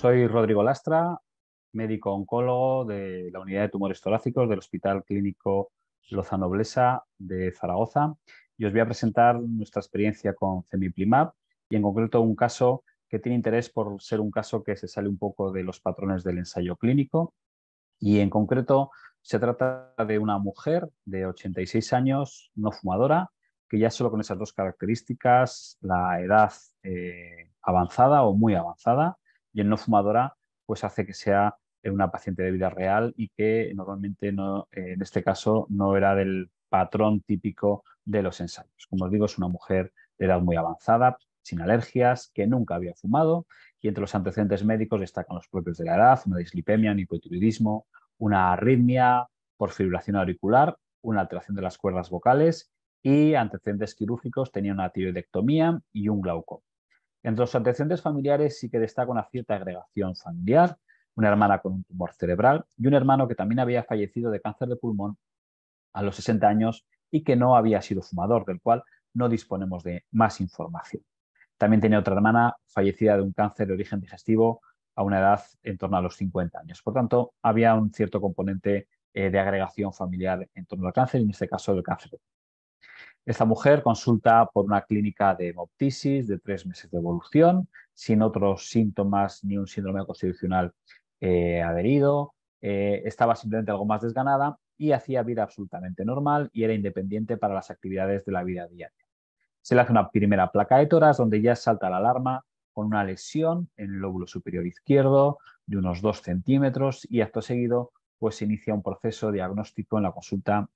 Soy Rodrigo Lastra, médico oncólogo de la unidad de tumores torácicos del Hospital Clínico Lozano Blesa de Zaragoza y os voy a presentar nuestra experiencia con Cemiplimab y en concreto un caso que tiene interés por ser un caso que se sale un poco de los patrones del ensayo clínico y en concreto se trata de una mujer de 86 años, no fumadora, que ya solo con esas dos características, la edad eh, avanzada o muy avanzada y el no fumadora, pues hace que sea una paciente de vida real y que normalmente no, eh, en este caso no era del patrón típico de los ensayos. Como os digo, es una mujer de edad muy avanzada, sin alergias, que nunca había fumado y entre los antecedentes médicos destacan los propios de la edad, una dislipemia, un hipotiroidismo, una arritmia por fibrilación auricular, una alteración de las cuerdas vocales y antecedentes quirúrgicos tenía una tiroidectomía y un glaucoma. Entre los antecedentes familiares sí que destaca una cierta agregación familiar, una hermana con un tumor cerebral y un hermano que también había fallecido de cáncer de pulmón a los 60 años y que no había sido fumador, del cual no disponemos de más información. También tenía otra hermana fallecida de un cáncer de origen digestivo a una edad en torno a los 50 años. Por tanto, había un cierto componente eh, de agregación familiar en torno al cáncer, en este caso el cáncer. Esta mujer consulta por una clínica de hemoptisis de tres meses de evolución, sin otros síntomas ni un síndrome constitucional eh, adherido, eh, estaba simplemente algo más desganada y hacía vida absolutamente normal y era independiente para las actividades de la vida diaria. Se le hace una primera placa de toras donde ya salta la alarma con una lesión en el lóbulo superior izquierdo de unos 2 centímetros y acto seguido pues se inicia un proceso diagnóstico en la consulta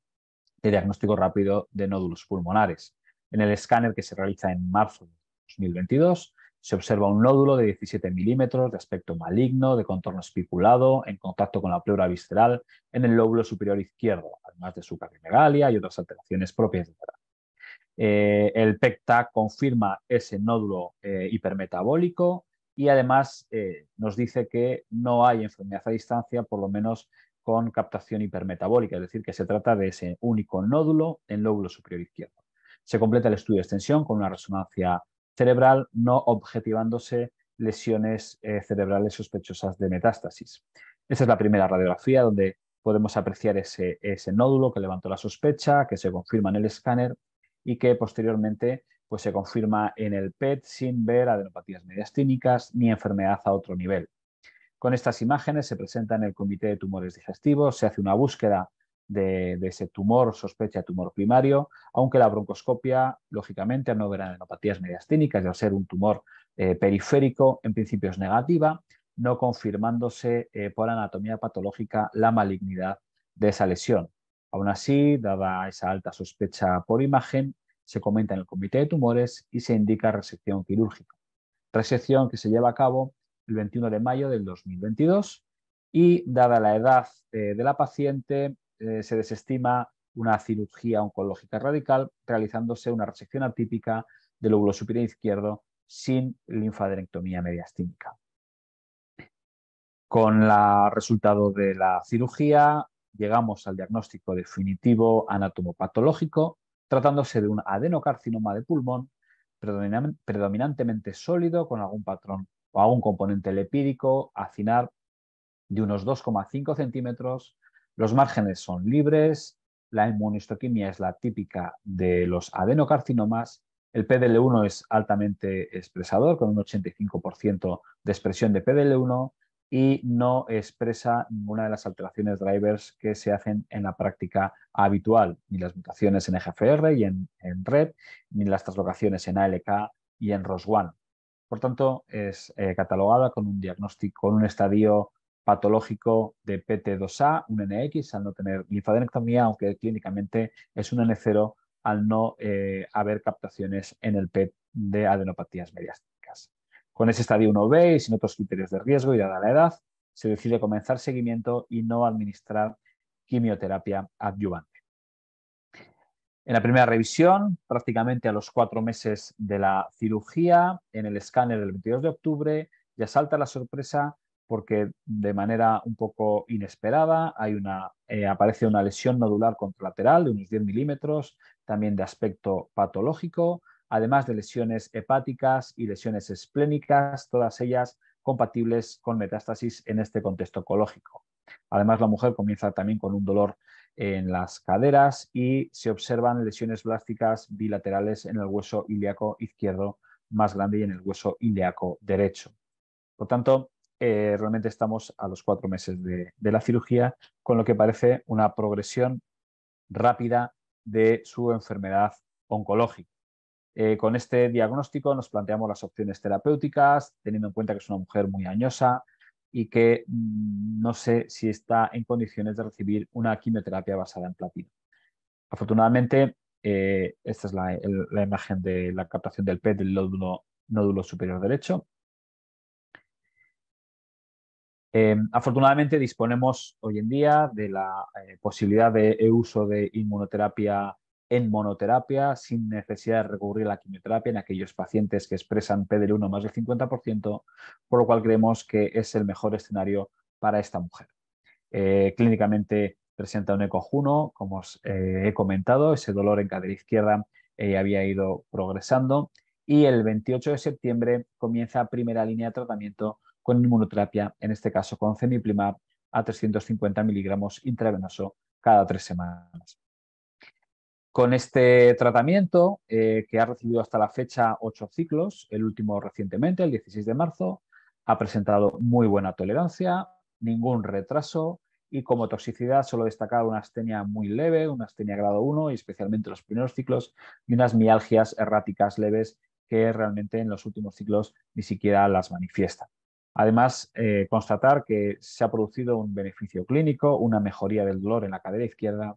de diagnóstico rápido de nódulos pulmonares. En el escáner que se realiza en marzo de 2022 se observa un nódulo de 17 milímetros de aspecto maligno, de contorno espiculado, en contacto con la pleura visceral en el lóbulo superior izquierdo, además de su cardimegalia y otras alteraciones propias de la eh, el PECTA confirma ese nódulo eh, hipermetabólico y además eh, nos dice que no hay enfermedad a distancia, por lo menos con captación hipermetabólica, es decir, que se trata de ese único nódulo en lóbulo superior izquierdo. Se completa el estudio de extensión con una resonancia cerebral, no objetivándose lesiones cerebrales sospechosas de metástasis. Esta es la primera radiografía donde podemos apreciar ese, ese nódulo que levantó la sospecha, que se confirma en el escáner y que posteriormente pues, se confirma en el PET sin ver adenopatías mediastínicas ni enfermedad a otro nivel. Con estas imágenes se presenta en el Comité de Tumores Digestivos, se hace una búsqueda de, ese tumor, sospecha tumor primario, aunque la broncoscopia, lógicamente, al no ver adenopatías mediastínicas y al ser un tumor eh, periférico, en principio es negativa, no confirmándose eh, por anatomía patológica la malignidad de esa lesión. Aún así, dada esa alta sospecha por imagen, se comenta en el comité de tumores y se indica resección quirúrgica. Resección que se lleva a cabo el 21 de mayo del 2022 y, dada la edad eh, de la paciente, eh, se desestima una cirugía oncológica radical realizándose una resección atípica del lóbulo superior izquierdo sin linfadenectomía mediastínica. Con el resultado de la cirugía, llegamos al diagnóstico definitivo anatomopatológico, tratándose de un adenocarcinoma de pulmón predominantemente sólido con algún patrón o algún componente lepídico acinar de unos 2,5 centímetros. Los márgenes son libres, la inmunistoquimia es la típica de los adenocarcinomas, el PDL1 es altamente expresador con un 85% de expresión de PDL1 y no expresa ninguna de las alteraciones drivers que se hacen en la práctica habitual, ni las mutaciones en EGFR y en, RED, ni las translocaciones en ALK y en ROS1. Por tanto, es eh, catalogada con un diagnóstico, con un estadio patológico de PT2A, un NX, al no tener linfadenectomía, aunque clínicamente es un N0 al no eh, haber captaciones en el PET de adenopatías mediásticas. Con ese estadio 1B y sin otros criterios de riesgo y dada la edad, se decide comenzar seguimiento y no administrar quimioterapia adyuvante. En la primera revisión, prácticamente a los cuatro meses de la cirugía, en el escáner del 22 de octubre, ya salta la sorpresa porque de manera un poco inesperada hay una, eh, aparece una lesión nodular contralateral de unos 10 milímetros, también de aspecto patológico, además de lesiones hepáticas y lesiones esplénicas, todas ellas compatibles con metástasis en este contexto ecológico. Además, la mujer comienza también con un dolor en las caderas y se observan lesiones blásticas bilaterales en el hueso ilíaco izquierdo más grande y en el hueso ilíaco derecho. Por tanto, eh, realmente estamos a los cuatro meses de, la cirugía, con lo que parece una progresión rápida de su enfermedad oncológica. Eh, con este diagnóstico nos planteamos las opciones terapéuticas, teniendo en cuenta que es una mujer muy añosa y que mm, no sé si está en condiciones de recibir una quimioterapia basada en platino. Afortunadamente, eh, esta es la, imagen de la captación del PET del nódulo superior derecho. Em, afortunadamente disponemos hoy en día de la eh, posibilidad de uso de inmunoterapia en monoterapia sin necesidad de recurrir a la quimioterapia en aquellos pacientes que expresan PDL1 más del 50%, por lo cual creemos que es el mejor escenario para esta mujer. Eh, clínicamente presenta un ecojuno, como os eh, he comentado, ese dolor en cadera izquierda había ido progresando y el 28 de septiembre comienza primera línea de tratamiento con inmunoterapia, en este caso con cemiplimab a 350 miligramos intravenoso cada tres semanas. Con este tratamiento, eh, que ha recibido hasta la fecha ocho ciclos, el último recientemente, el 16 de marzo, ha presentado muy buena tolerancia, ningún retraso y como toxicidad solo destacar una astenia muy leve, una astenia grado 1 y especialmente los primeros ciclos y unas mialgias erráticas leves que realmente en los últimos ciclos ni siquiera las manifiestan. Además, eh, constatar que se ha producido un beneficio clínico, una mejoría del dolor en la cadera izquierda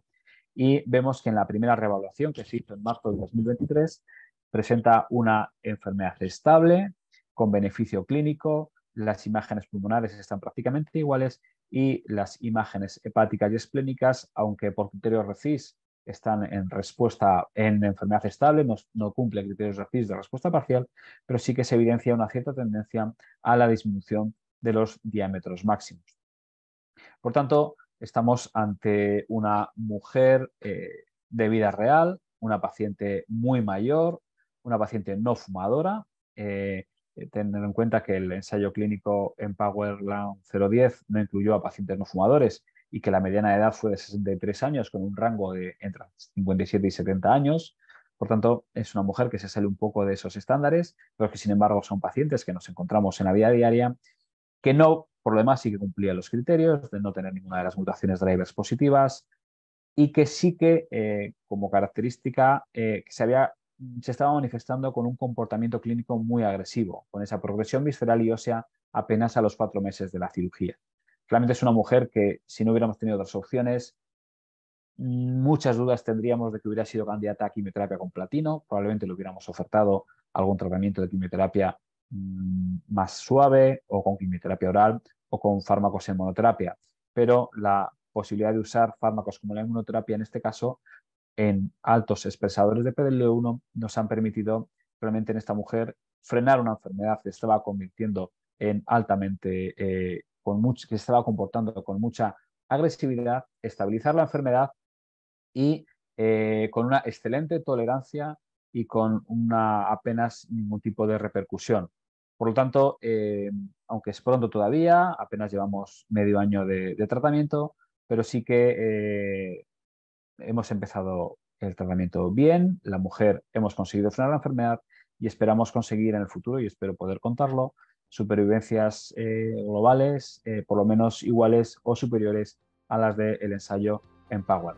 y vemos que en la primera revaluación que se hizo en marzo de 2023 presenta una enfermedad estable con beneficio clínico, las imágenes pulmonares están prácticamente iguales y las imágenes hepáticas y esplénicas, aunque por criterio RECIS están en respuesta en enfermedad estable, no, cumple criterios de respuesta parcial, pero sí que se evidencia una cierta tendencia a la disminución de los diámetros máximos. Por tanto, estamos ante una mujer eh, de vida real, una paciente muy mayor, una paciente no fumadora. Eh, tener en cuenta que el ensayo clínico en Powerland 010 no incluyó a pacientes no fumadores y que la mediana edad fue de 63 años con un rango de entre 57 y 70 años. Por tanto, es una mujer que se sale un poco de esos estándares, pero que sin embargo son pacientes que nos encontramos en la vida diaria, que no, por lo demás, sí que cumplían los criterios de no tener ninguna de las mutaciones drivers positivas y que sí que, eh, como característica, eh, se, había, se estaba manifestando con un comportamiento clínico muy agresivo, con esa progresión visceral y ósea apenas a los cuatro meses de la cirugía. Claramente es una mujer que si no hubiéramos tenido otras opciones, muchas dudas tendríamos de que hubiera sido candidata a quimioterapia con platino. Probablemente le hubiéramos ofertado algún tratamiento de quimioterapia mm, más suave o con quimioterapia oral o con fármacos en monoterapia. Pero la posibilidad de usar fármacos como la inmunoterapia en este caso en altos expresadores de PDL1 nos han permitido realmente en esta mujer frenar una enfermedad que estaba convirtiendo en altamente eh, que se estaba comportando con mucha agresividad, estabilizar la enfermedad y eh, con una excelente tolerancia y con una apenas ningún tipo de repercusión. Por lo tanto, eh, aunque es pronto todavía, apenas llevamos medio año de, tratamiento, pero sí que eh, hemos empezado el tratamiento bien, la mujer hemos conseguido frenar la enfermedad y esperamos conseguir en el futuro, y espero poder contarlo, supervivencias eh, globales, por lo menos iguales o superiores a las del ensayo en Power.